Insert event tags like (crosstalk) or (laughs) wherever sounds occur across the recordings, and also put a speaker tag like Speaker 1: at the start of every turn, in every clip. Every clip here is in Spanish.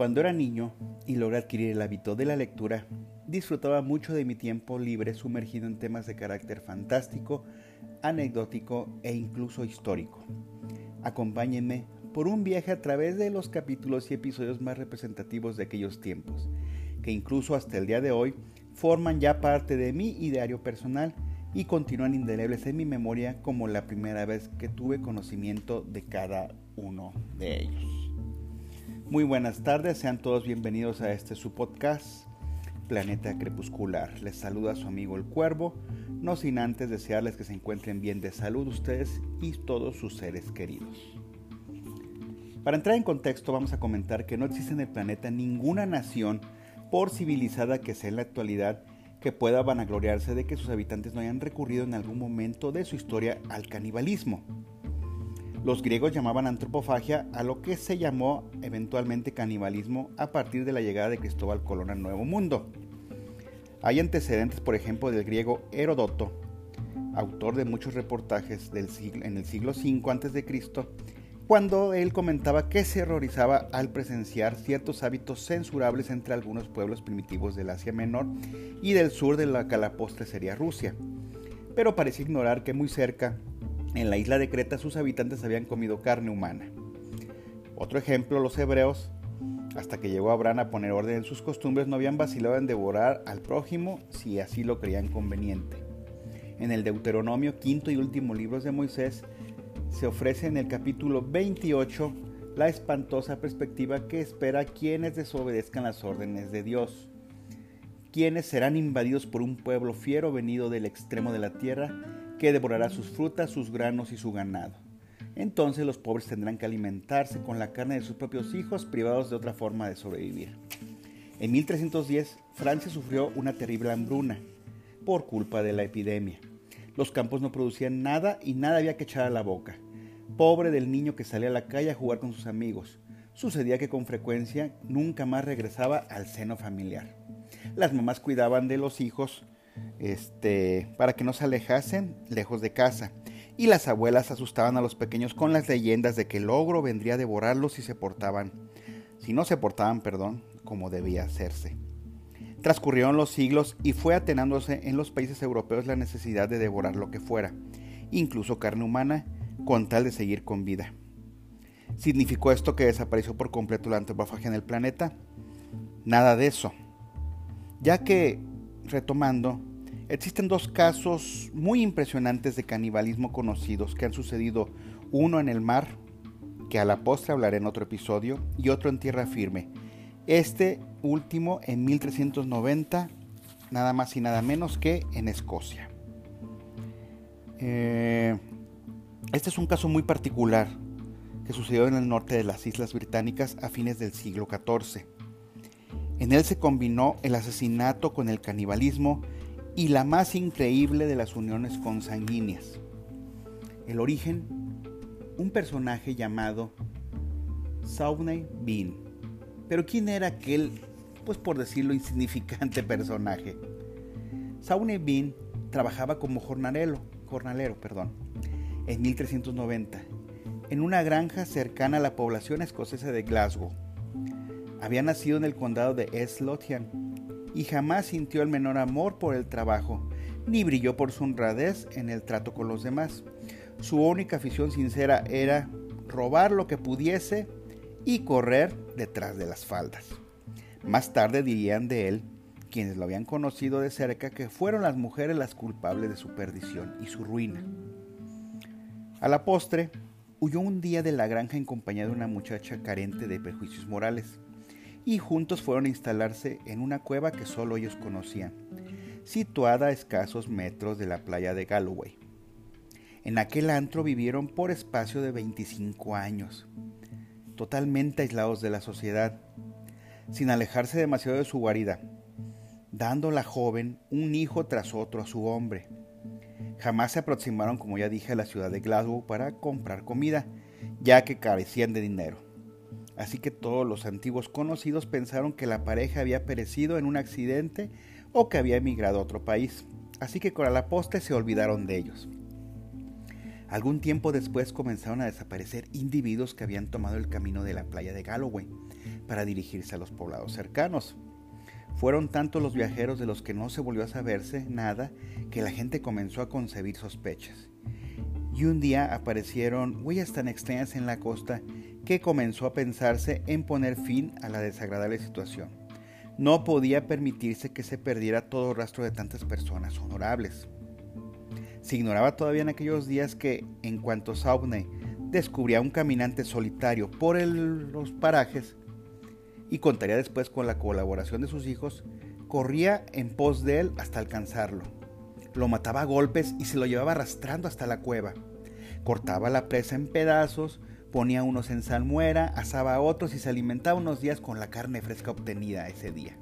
Speaker 1: Cuando era niño y logré adquirir el hábito de la lectura, disfrutaba mucho de mi tiempo libre sumergido en temas de carácter fantástico, anecdótico e incluso histórico. Acompáñenme por un viaje a través de los capítulos y episodios más representativos de aquellos tiempos, que incluso hasta el día de hoy forman ya parte de mi ideario personal y continúan indelebles en mi memoria como la primera vez que tuve conocimiento de cada uno de ellos. Muy buenas tardes, sean todos bienvenidos a este su podcast, Planeta Crepuscular. Les saluda su amigo el Cuervo, no sin antes desearles que se encuentren bien de salud ustedes y todos sus seres queridos. Para entrar en contexto vamos a comentar que no existe en el planeta ninguna nación, por civilizada que sea en la actualidad, que pueda vanagloriarse de que sus habitantes no hayan recurrido en algún momento de su historia al canibalismo. Los griegos llamaban antropofagia a lo que se llamó eventualmente canibalismo a partir de la llegada de Cristóbal Colón al Nuevo Mundo. Hay antecedentes, por ejemplo, del griego Herodoto, autor de muchos reportajes del en el siglo V a.C., cuando él comentaba que se horrorizaba al presenciar ciertos hábitos censurables entre algunos pueblos primitivos del Asia Menor y del sur de la que sería Rusia. Pero parece ignorar que muy cerca, en la isla de Creta, sus habitantes habían comido carne humana. Otro ejemplo, los hebreos, hasta que llegó Abraham a poner orden en sus costumbres, no habían vacilado en devorar al prójimo si así lo creían conveniente. En el Deuteronomio, quinto y último libro de Moisés, se ofrece en el capítulo 28 la espantosa perspectiva que espera quienes desobedezcan las órdenes de Dios, quienes serán invadidos por un pueblo fiero venido del extremo de la tierra, que devorará sus frutas, sus granos y su ganado. Entonces los pobres tendrán que alimentarse con la carne de sus propios hijos, privados de otra forma de sobrevivir. En 1310, Francia sufrió una terrible hambruna por culpa de la epidemia. Los campos no producían nada y nada había que echar a la boca. Pobre del niño que salía a la calle a jugar con sus amigos. Sucedía que con frecuencia nunca más regresaba al seno familiar. Las mamás cuidaban de los hijos este, para que no se alejasen lejos de casa. Y las abuelas asustaban a los pequeños con las leyendas de que el ogro vendría a devorarlos si se portaban, si no se portaban, perdón, como debía hacerse. Transcurrieron los siglos y fue atenándose en los países europeos la necesidad de devorar lo que fuera, incluso carne humana, con tal de seguir con vida. ¿Significó esto que desapareció por completo la antropofagia en el planeta? Nada de eso. Ya que, retomando, existen dos casos muy impresionantes de canibalismo conocidos que han sucedido, uno en el mar, que a la postre hablaré en otro episodio, y otro en tierra firme, este último en 1390, nada más y nada menos que en Escocia. Eh, este es un caso muy particular que sucedió en el norte de las Islas Británicas a fines del siglo XIV. En él se combinó el asesinato con el canibalismo y la más increíble de las uniones consanguíneas. El origen, un personaje llamado Sawney Bean pero ¿quién era aquel, pues por decirlo, insignificante (laughs) personaje? Saune Bean trabajaba como jornalero, jornalero perdón, en 1390, en una granja cercana a la población escocesa de Glasgow. Había nacido en el condado de East Lothian y jamás sintió el menor amor por el trabajo, ni brilló por su honradez en el trato con los demás. Su única afición sincera era robar lo que pudiese y correr detrás de las faldas. Más tarde dirían de él, quienes lo habían conocido de cerca, que fueron las mujeres las culpables de su perdición y su ruina. A la postre, huyó un día de la granja en compañía de una muchacha carente de prejuicios morales, y juntos fueron a instalarse en una cueva que solo ellos conocían, situada a escasos metros de la playa de Galloway. En aquel antro vivieron por espacio de 25 años, totalmente aislados de la sociedad, sin alejarse demasiado de su guarida, dando la joven un hijo tras otro a su hombre. Jamás se aproximaron, como ya dije, a la ciudad de Glasgow para comprar comida, ya que carecían de dinero. Así que todos los antiguos conocidos pensaron que la pareja había perecido en un accidente o que había emigrado a otro país. Así que con la poste se olvidaron de ellos. Algún tiempo después comenzaron a desaparecer individuos que habían tomado el camino de la playa de Galloway para dirigirse a los poblados cercanos. Fueron tantos los viajeros de los que no se volvió a saberse nada que la gente comenzó a concebir sospechas. Y un día aparecieron huellas tan extrañas en la costa que comenzó a pensarse en poner fin a la desagradable situación. No podía permitirse que se perdiera todo rastro de tantas personas honorables. Se ignoraba todavía en aquellos días que, en cuanto Saubney descubría a un caminante solitario por los parajes, y contaría después con la colaboración de sus hijos, corría en pos de él hasta alcanzarlo. Lo mataba a golpes y se lo llevaba arrastrando hasta la cueva. Cortaba la presa en pedazos, ponía unos en salmuera, asaba a otros y se alimentaba unos días con la carne fresca obtenida ese día.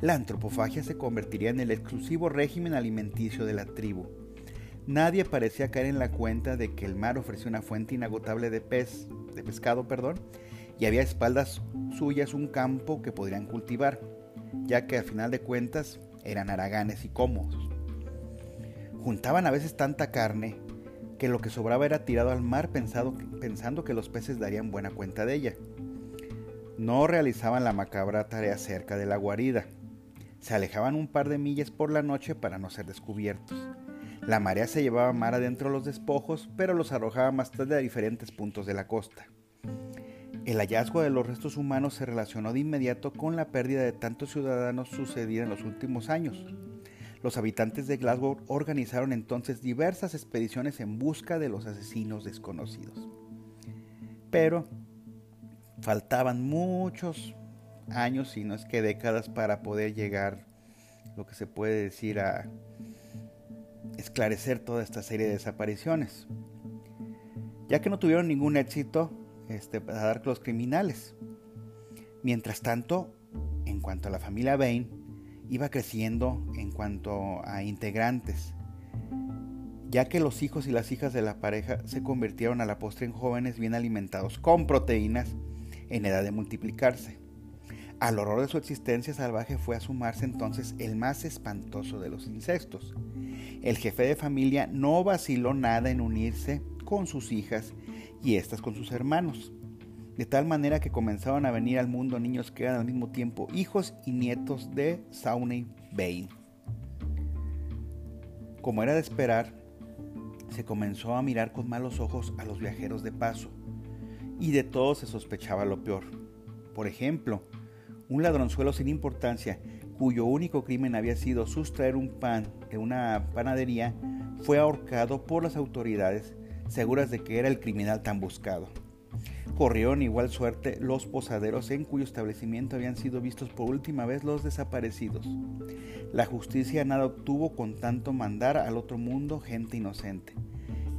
Speaker 1: La antropofagia se convertiría en el exclusivo régimen alimenticio de la tribu. Nadie parecía caer en la cuenta de que el mar ofrecía una fuente inagotable de pez, de pescado, perdón, y había a espaldas suyas un campo que podrían cultivar, ya que al final de cuentas eran haraganes y cómodos. Juntaban a veces tanta carne que lo que sobraba era tirado al mar pensando que los peces darían buena cuenta de ella. No realizaban la macabra tarea cerca de la guarida. Se alejaban un par de millas por la noche para no ser descubiertos. La marea se llevaba mar adentro los despojos, pero los arrojaba más tarde a diferentes puntos de la costa. El hallazgo de los restos humanos se relacionó de inmediato con la pérdida de tantos ciudadanos sucedida en los últimos años. Los habitantes de Glasgow organizaron entonces diversas expediciones en busca de los asesinos desconocidos. Pero faltaban muchos años, si no es que décadas, para poder llegar, lo que se puede decir, a esclarecer toda esta serie de desapariciones. Ya que no tuvieron ningún éxito, este, a dar con los criminales. Mientras tanto, en cuanto a la familia Bain, iba creciendo en cuanto a integrantes, ya que los hijos y las hijas de la pareja se convirtieron a la postre en jóvenes bien alimentados con proteínas en edad de multiplicarse. Al horror de su existencia salvaje fue a sumarse entonces el más espantoso de los insectos. El jefe de familia no vaciló nada en unirse con sus hijas y estas con sus hermanos. De tal manera que comenzaron a venir al mundo niños que eran al mismo tiempo hijos y nietos de Sauney Bain. Como era de esperar, se comenzó a mirar con malos ojos a los viajeros de paso, y de todos se sospechaba lo peor. Por ejemplo, un ladronzuelo sin importancia, cuyo único crimen había sido sustraer un pan de una panadería, fue ahorcado por las autoridades seguras de que era el criminal tan buscado. Corrieron igual suerte los posaderos en cuyo establecimiento habían sido vistos por última vez los desaparecidos. La justicia nada obtuvo con tanto mandar al otro mundo gente inocente,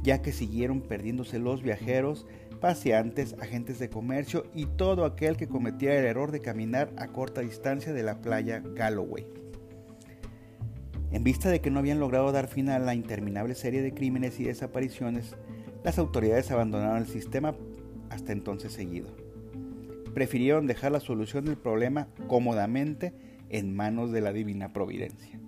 Speaker 1: ya que siguieron perdiéndose los viajeros, paseantes, agentes de comercio y todo aquel que cometiera el error de caminar a corta distancia de la playa Galloway. En vista de que no habían logrado dar fin a la interminable serie de crímenes y desapariciones, las autoridades abandonaron el sistema hasta entonces seguido. Prefirieron dejar la solución del problema cómodamente en manos de la divina providencia.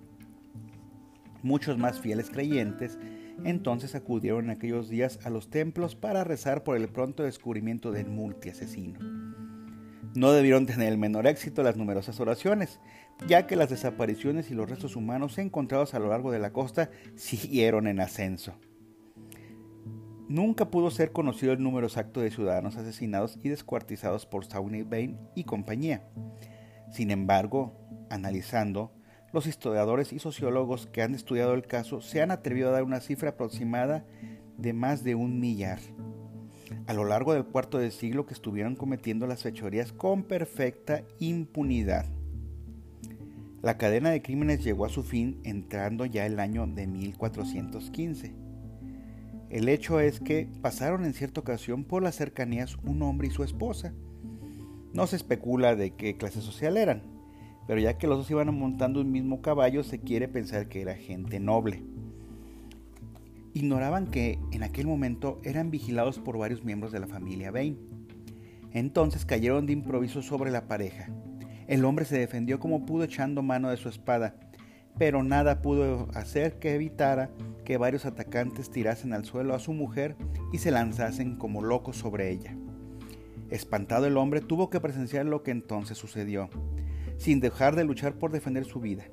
Speaker 1: Muchos más fieles creyentes entonces acudieron en aquellos días a los templos para rezar por el pronto descubrimiento del multiasesino. No debieron tener el menor éxito las numerosas oraciones, ya que las desapariciones y los restos humanos encontrados a lo largo de la costa siguieron en ascenso. Nunca pudo ser conocido el número exacto de ciudadanos asesinados y descuartizados por Sawney Bain y compañía. Sin embargo, analizando, los historiadores y sociólogos que han estudiado el caso se han atrevido a dar una cifra aproximada de más de un millar. A lo largo del cuarto de siglo que estuvieron cometiendo las fechorías con perfecta impunidad. La cadena de crímenes llegó a su fin entrando ya el año de 1415 el hecho es que pasaron en cierta ocasión por las cercanías un hombre y su esposa. No se especula de qué clase social eran, pero ya que los dos iban montando un mismo caballo, se quiere pensar que era gente noble. Ignoraban que en aquel momento eran vigilados por varios miembros de la familia Bain. Entonces cayeron de improviso sobre la pareja. El hombre se defendió como pudo echando mano de su espada, pero nada pudo hacer que evitara que varios atacantes tirasen al suelo a su mujer y se lanzasen como locos sobre ella. Espantado el hombre tuvo que presenciar lo que entonces sucedió, sin dejar de luchar por defender su vida.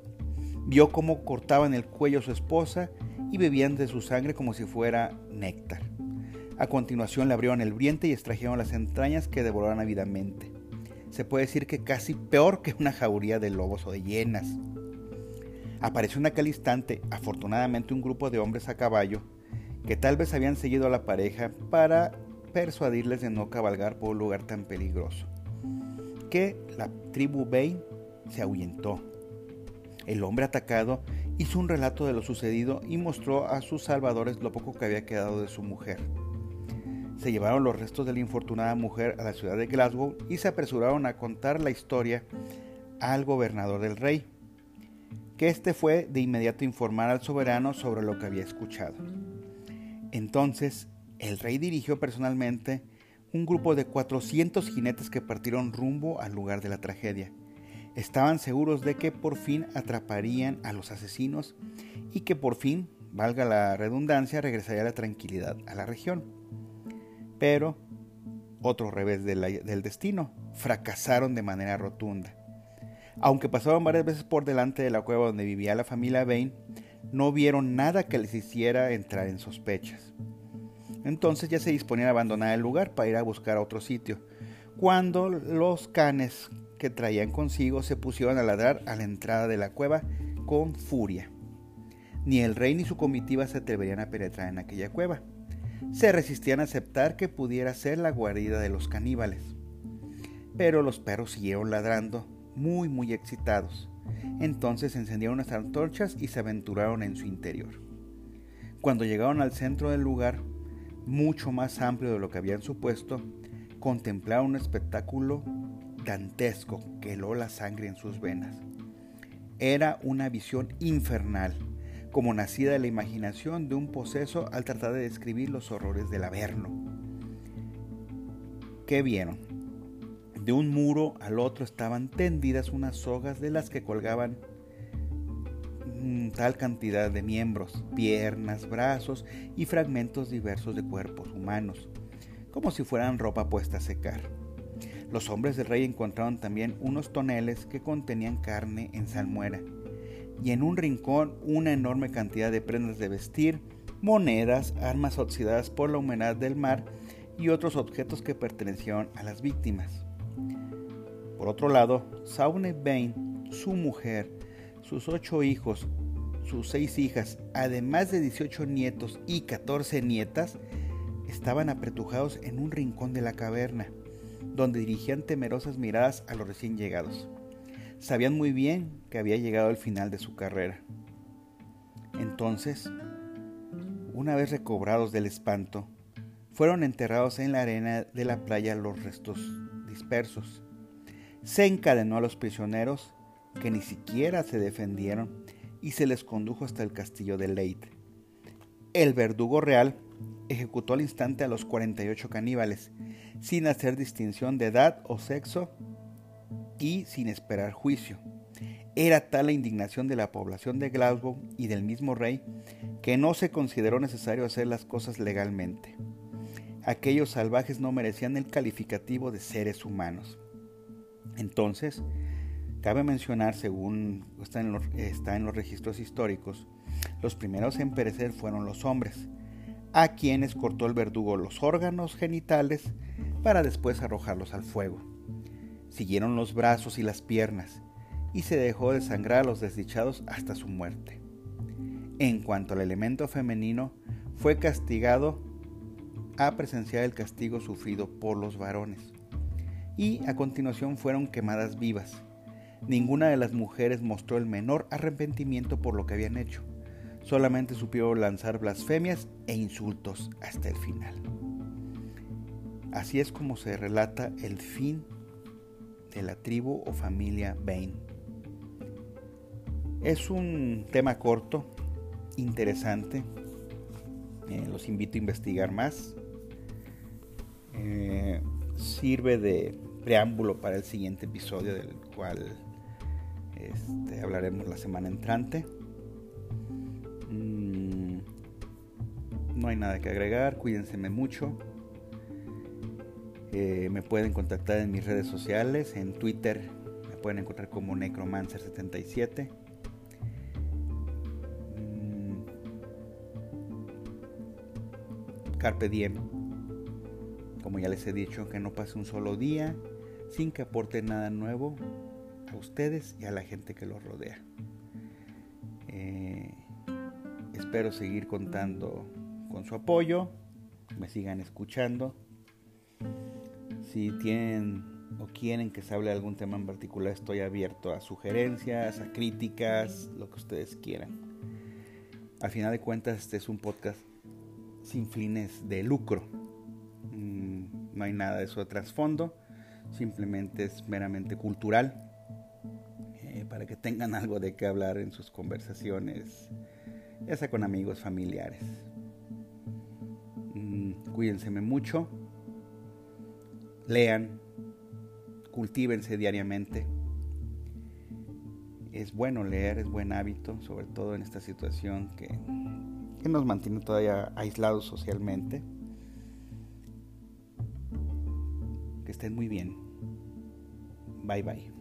Speaker 1: Vio cómo cortaban el cuello a su esposa y bebían de su sangre como si fuera néctar. A continuación le abrieron el vientre y extrajeron las entrañas que devoraron ávidamente. Se puede decir que casi peor que una jauría de lobos o de hienas. Apareció en aquel instante, afortunadamente, un grupo de hombres a caballo que tal vez habían seguido a la pareja para persuadirles de no cabalgar por un lugar tan peligroso. Que la tribu Bain se ahuyentó. El hombre atacado hizo un relato de lo sucedido y mostró a sus salvadores lo poco que había quedado de su mujer. Se llevaron los restos de la infortunada mujer a la ciudad de Glasgow y se apresuraron a contar la historia al gobernador del rey que éste fue de inmediato informar al soberano sobre lo que había escuchado. Entonces, el rey dirigió personalmente un grupo de 400 jinetes que partieron rumbo al lugar de la tragedia. Estaban seguros de que por fin atraparían a los asesinos y que por fin, valga la redundancia, regresaría la tranquilidad a la región. Pero, otro revés del destino, fracasaron de manera rotunda. Aunque pasaban varias veces por delante de la cueva donde vivía la familia Bain, no vieron nada que les hiciera entrar en sospechas. Entonces ya se disponían a abandonar el lugar para ir a buscar otro sitio, cuando los canes que traían consigo se pusieron a ladrar a la entrada de la cueva con furia. Ni el rey ni su comitiva se atreverían a penetrar en aquella cueva. Se resistían a aceptar que pudiera ser la guarida de los caníbales. Pero los perros siguieron ladrando muy muy excitados. Entonces encendieron unas antorchas y se aventuraron en su interior. Cuando llegaron al centro del lugar, mucho más amplio de lo que habían supuesto, contemplaron un espectáculo dantesco que heló la sangre en sus venas. Era una visión infernal, como nacida de la imaginación de un poseso al tratar de describir los horrores del Averno. ¿Qué vieron? De un muro al otro estaban tendidas unas sogas de las que colgaban mm, tal cantidad de miembros, piernas, brazos y fragmentos diversos de cuerpos humanos, como si fueran ropa puesta a secar. Los hombres del rey encontraron también unos toneles que contenían carne en salmuera, y en un rincón una enorme cantidad de prendas de vestir, monedas, armas oxidadas por la humedad del mar y otros objetos que pertenecieron a las víctimas. Por otro lado, Saune Bain, su mujer, sus ocho hijos, sus seis hijas, además de 18 nietos y 14 nietas, estaban apretujados en un rincón de la caverna, donde dirigían temerosas miradas a los recién llegados. Sabían muy bien que había llegado el final de su carrera. Entonces, una vez recobrados del espanto, fueron enterrados en la arena de la playa los restos se encadenó a los prisioneros que ni siquiera se defendieron y se les condujo hasta el castillo de Leyte. El verdugo real ejecutó al instante a los 48 caníbales, sin hacer distinción de edad o sexo y sin esperar juicio. Era tal la indignación de la población de Glasgow y del mismo rey que no se consideró necesario hacer las cosas legalmente. Aquellos salvajes no merecían el calificativo de seres humanos. Entonces, cabe mencionar, según está en, los, registros históricos, los primeros en perecer fueron los hombres, a quienes cortó el verdugo los órganos genitales para después arrojarlos al fuego. Siguieron los brazos y las piernas, y se dejó de sangrar a los desdichados hasta su muerte. En cuanto al elemento femenino, fue castigado a presenciar el castigo sufrido por los varones y a continuación fueron quemadas vivas. Ninguna de las mujeres mostró el menor arrepentimiento por lo que habían hecho. Solamente supieron lanzar blasfemias e insultos hasta el final. Así es como se relata el fin de la tribu o familia Bain. Es un tema corto, interesante. Eh, los invito a investigar más. Eh, sirve de preámbulo para el siguiente episodio del cual este, hablaremos la semana entrante. Mm, no hay nada que agregar, cuídense mucho. Eh, me pueden contactar en mis redes sociales, en Twitter me pueden encontrar como Necromancer77. Mm. Carpe diem. Como ya les he dicho, que no pase un solo día sin que aporte nada nuevo a ustedes y a la gente que los rodea. Eh, espero seguir contando con su apoyo, me sigan escuchando. Si tienen o quieren que se hable de algún tema en particular, estoy abierto a sugerencias, a críticas, lo que ustedes quieran. Al final de cuentas, este es un podcast sin fines de lucro. No hay nada de eso trasfondo, simplemente es meramente cultural para que tengan algo de qué hablar en sus conversaciones, ya sea con amigos, familiares. Mm, cuídense mucho, lean, cultívense diariamente. Es bueno leer, es buen hábito, sobre todo en esta situación que nos mantiene todavía aislados socialmente. estén muy bien. Bye bye.